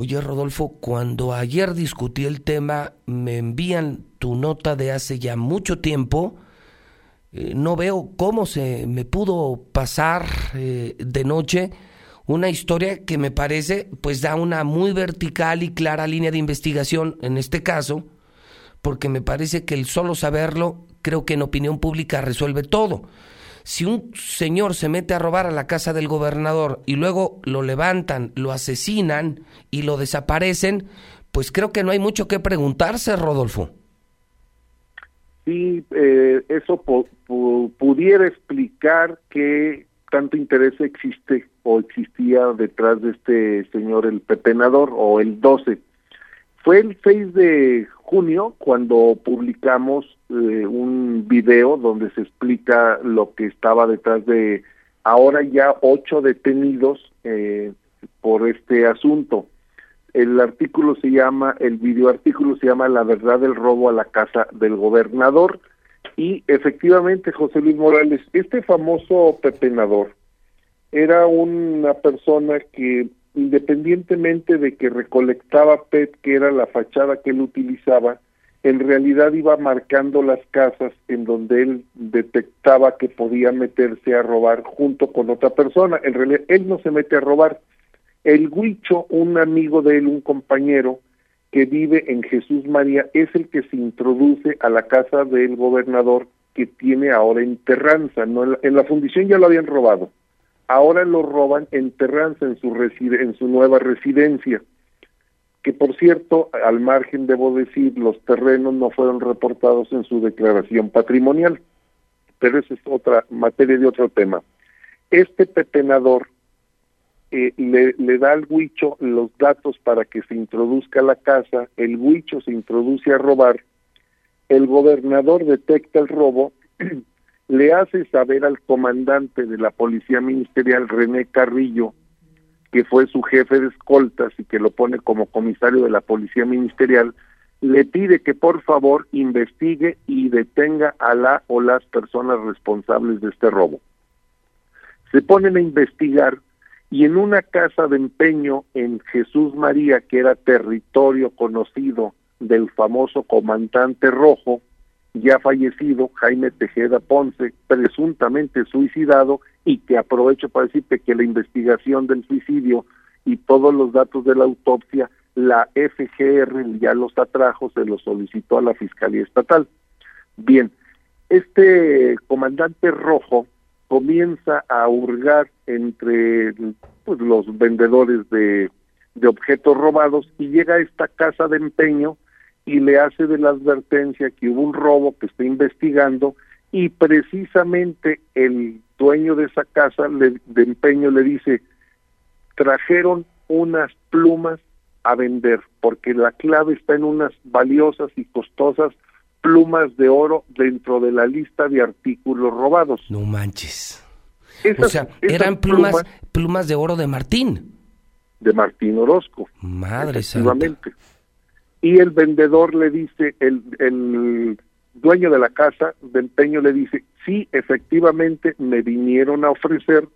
Oye, Rodolfo, cuando ayer discutí el tema, me envían tu nota de hace ya mucho tiempo. Eh, no veo cómo se me pudo pasar eh, de noche una historia que me parece pues da una muy vertical y clara línea de investigación en este caso, porque me parece que el solo saberlo creo que en opinión pública resuelve todo. Si un señor se mete a robar a la casa del gobernador y luego lo levantan, lo asesinan y lo desaparecen, pues creo que no hay mucho que preguntarse, Rodolfo. Sí, eh, eso pudiera explicar que tanto interés existe o existía detrás de este señor el pepenador o el 12. Fue el 6 de junio cuando publicamos eh, un video donde se explica lo que estaba detrás de ahora ya ocho detenidos eh, por este asunto. El artículo se llama, el video artículo se llama La verdad del robo a la casa del gobernador y efectivamente José Luis Morales, este famoso pepenador era una persona que independientemente de que recolectaba PET, que era la fachada que él utilizaba, en realidad iba marcando las casas en donde él detectaba que podía meterse a robar junto con otra persona. En realidad, él no se mete a robar. El Huicho, un amigo de él, un compañero que vive en Jesús María, es el que se introduce a la casa del gobernador que tiene ahora en Terranza. ¿no? En, la, en la fundición ya lo habían robado ahora lo roban en Terranza, en su, en su nueva residencia, que por cierto, al margen debo decir, los terrenos no fueron reportados en su declaración patrimonial, pero esa es otra materia de otro tema. Este pepenador eh, le, le, da al huicho los datos para que se introduzca a la casa, el huicho se introduce a robar, el gobernador detecta el robo le hace saber al comandante de la Policía Ministerial, René Carrillo, que fue su jefe de escoltas y que lo pone como comisario de la Policía Ministerial, le pide que por favor investigue y detenga a la o las personas responsables de este robo. Se ponen a investigar y en una casa de empeño en Jesús María, que era territorio conocido del famoso comandante rojo, ya fallecido, Jaime Tejeda Ponce, presuntamente suicidado, y que aprovecho para decirte que la investigación del suicidio y todos los datos de la autopsia, la FGR ya los atrajo, se los solicitó a la Fiscalía Estatal. Bien, este comandante rojo comienza a hurgar entre pues, los vendedores de, de objetos robados y llega a esta casa de empeño y le hace de la advertencia que hubo un robo que está investigando y precisamente el dueño de esa casa de empeño le dice trajeron unas plumas a vender porque la clave está en unas valiosas y costosas plumas de oro dentro de la lista de artículos robados. No manches. o sea, eran plumas, plumas, de oro de Martín. De Martín Orozco. Madre santa y el vendedor le dice, el, dueño de la casa de empeño le dice, sí, efectivamente me vinieron a ofrecer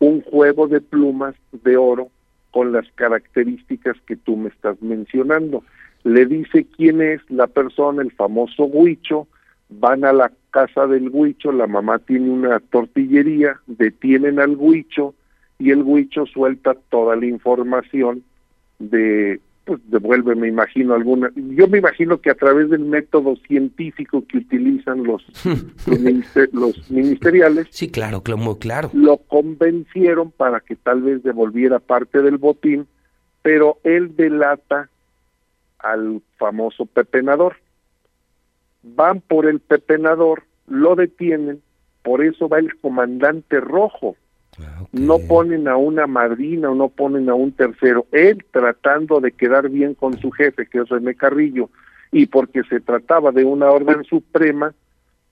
un juego de plumas de oro con las características que tú me estás mencionando. Le dice quién es la persona, el famoso Huicho, van a la casa del Huicho, la mamá tiene una tortillería, detienen al Huicho y el Huicho suelta toda la información de pues devuelve, me imagino, alguna. Yo me imagino que a través del método científico que utilizan los, los, ministeriales. Sí, claro, claro, claro. Lo convencieron para que tal vez devolviera parte del botín, pero él delata al famoso pepenador. Van por el pepenador, lo detienen, por eso va el comandante rojo Ah, no ponen a una madrina o no ponen a un tercero. Él tratando de quedar bien con su jefe, que es René Carrillo, y porque se trataba de una orden suprema,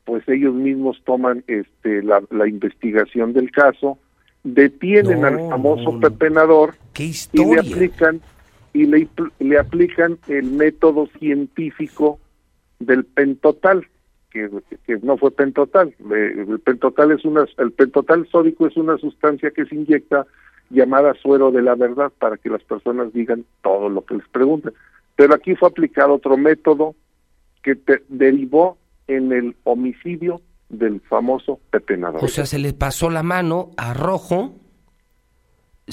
pues ellos mismos toman este la, investigación del caso, detienen al famoso pepenador y le aplican y le, le aplican el método científico del pentotal que, no fue pentotal. El pentotal es una, el pentotal sódico es una sustancia que se inyecta llamada suero de la verdad para que las personas digan todo lo que les preguntan. Pero aquí fue aplicado otro método que derivó en el homicidio del famoso Pepe O sea, se le pasó la mano a Rojo.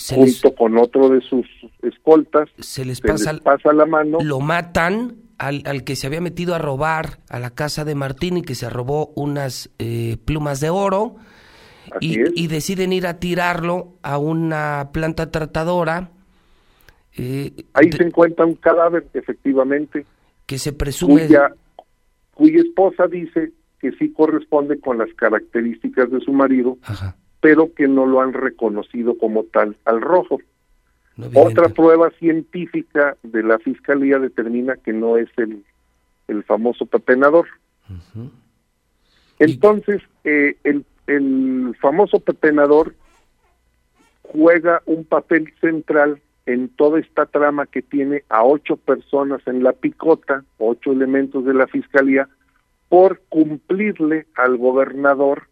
junto con otro de sus escoltas. Se les, pasa, pasa, la mano. Lo matan al, al, que se había metido a robar a la casa de Martín y que se robó unas eh, plumas de oro. Y, deciden ir a tirarlo a una planta tratadora. Eh, Ahí se encuentra un cadáver, efectivamente. Que se presume. cuya esposa dice que sí corresponde con las características de su marido, pero que no lo han reconocido como tal al rojo. Otra prueba científica de la fiscalía determina que no es el, el famoso pepenador. Entonces, eh, el, el famoso pepenador juega un papel central en toda esta trama que tiene a ocho personas en la picota, ocho elementos de la fiscalía, por cumplirle al gobernador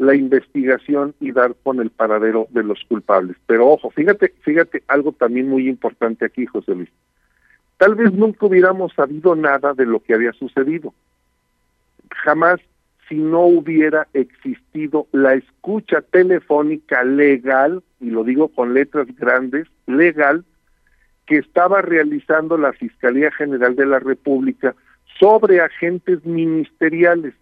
la investigación y dar con el paradero de los culpables. Pero ojo, fíjate, fíjate algo también muy importante aquí, José Luis. Tal vez nunca hubiéramos sabido nada de lo que había sucedido. Jamás si no hubiera existido la escucha telefónica legal, y lo digo con letras grandes, legal, que estaba realizando la Fiscalía General de la República sobre agentes ministeriales,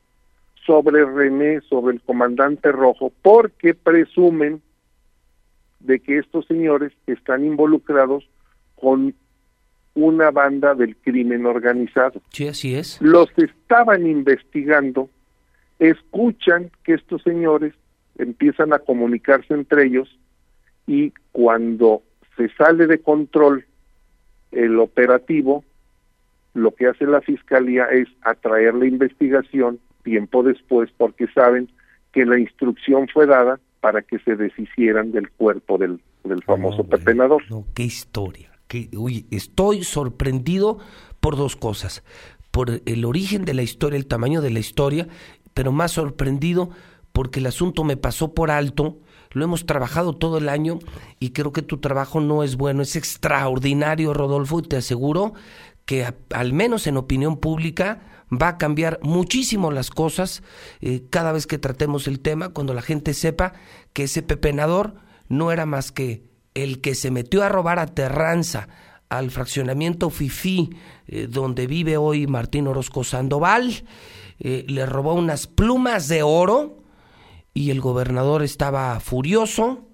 sobre René, sobre el comandante Rojo, porque presumen de que estos señores están involucrados con una banda del crimen organizado. Sí, así es. Los estaban investigando, escuchan que estos señores empiezan a comunicarse entre ellos y cuando se sale de control el operativo, lo que hace la fiscalía es atraer la investigación tiempo después porque saben que la instrucción fue dada para que se deshicieran del cuerpo del, del famoso pepenador. No, qué historia. Uy, estoy sorprendido por dos cosas. Por el origen de la historia, el tamaño de la historia, pero más sorprendido porque el asunto me pasó por alto lo hemos trabajado todo el año y creo que tu trabajo no es bueno, es extraordinario, Rodolfo, y te aseguro que al menos en opinión pública va a cambiar muchísimo las cosas eh, cada vez que tratemos el tema, cuando la gente sepa que ese pepenador no era más que el que se metió a robar a Terranza, al fraccionamiento Fifi, eh, donde vive hoy Martín Orozco Sandoval, eh, le robó unas plumas de oro y el gobernador estaba furioso,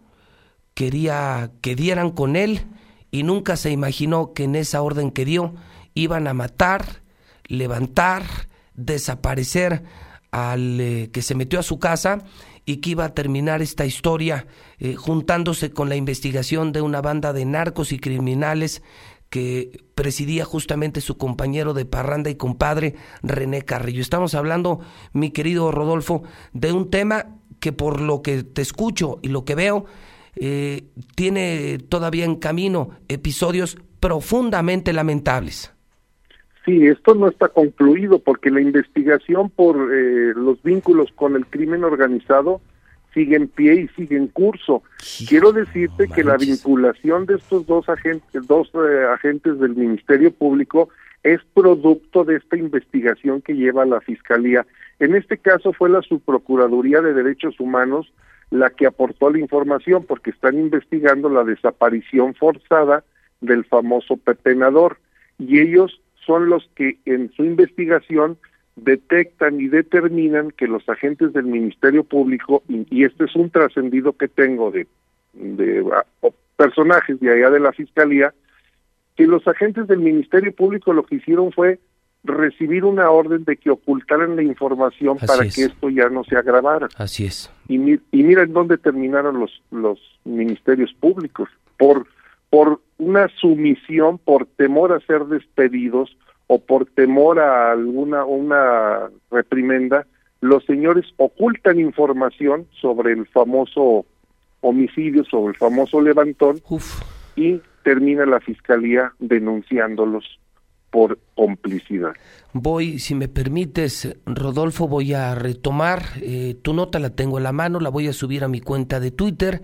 quería que dieran con él y nunca se imaginó que en esa orden que dio iban a matar, levantar, desaparecer al eh, que se metió a su casa y que iba a terminar esta historia eh, juntándose con la investigación de una banda de narcos y criminales que presidía justamente su compañero de parranda y compadre René Carrillo. Estamos hablando, mi querido Rodolfo, de un tema que por lo que te escucho y lo que veo, eh, tiene todavía en camino episodios profundamente lamentables. Sí, esto no está concluido porque la investigación por eh, los vínculos con el crimen organizado sigue en pie y sigue en curso. Quiero decirte que la vinculación de estos dos agentes, dos eh, agentes del Ministerio Público es producto de esta investigación que lleva la Fiscalía. En este caso fue la Subprocuraduría de Derechos Humanos la que aportó la información porque están investigando la desaparición forzada del famoso pepenador y ellos son los que en su investigación detectan y determinan que los agentes del Ministerio Público, y, este es un trascendido que tengo de, de ah, personajes de allá de la Fiscalía, que los agentes del Ministerio Público lo que hicieron fue recibir una orden de que ocultaran la información para que esto ya no se agravara. Así es. Y, y mira en dónde terminaron los, los ministerios públicos, por, por una sumisión, por temor a ser despedidos o por temor a alguna una reprimenda, los señores ocultan información sobre el famoso homicidio, sobre el famoso levantón y termina la fiscalía denunciándolos por complicidad. Voy, si me permites, Rodolfo, voy a retomar eh, tu nota, la tengo en la mano, la voy a subir a mi cuenta de Twitter.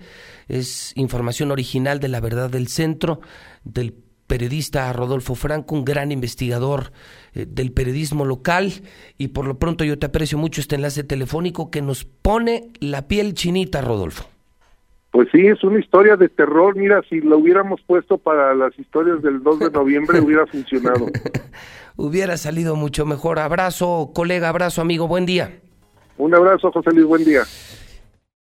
Es información original de la verdad del centro, del periodista Rodolfo Franco, un gran investigador eh, del periodismo local. Y por lo pronto yo te aprecio mucho este enlace telefónico que nos pone la piel chinita, Rodolfo. Pues sí, es una historia de terror. Mira, si lo hubiéramos puesto para las historias del 2 de noviembre, hubiera funcionado. hubiera salido mucho mejor. Abrazo, colega, abrazo, amigo, buen día. Un abrazo, José Luis, buen día.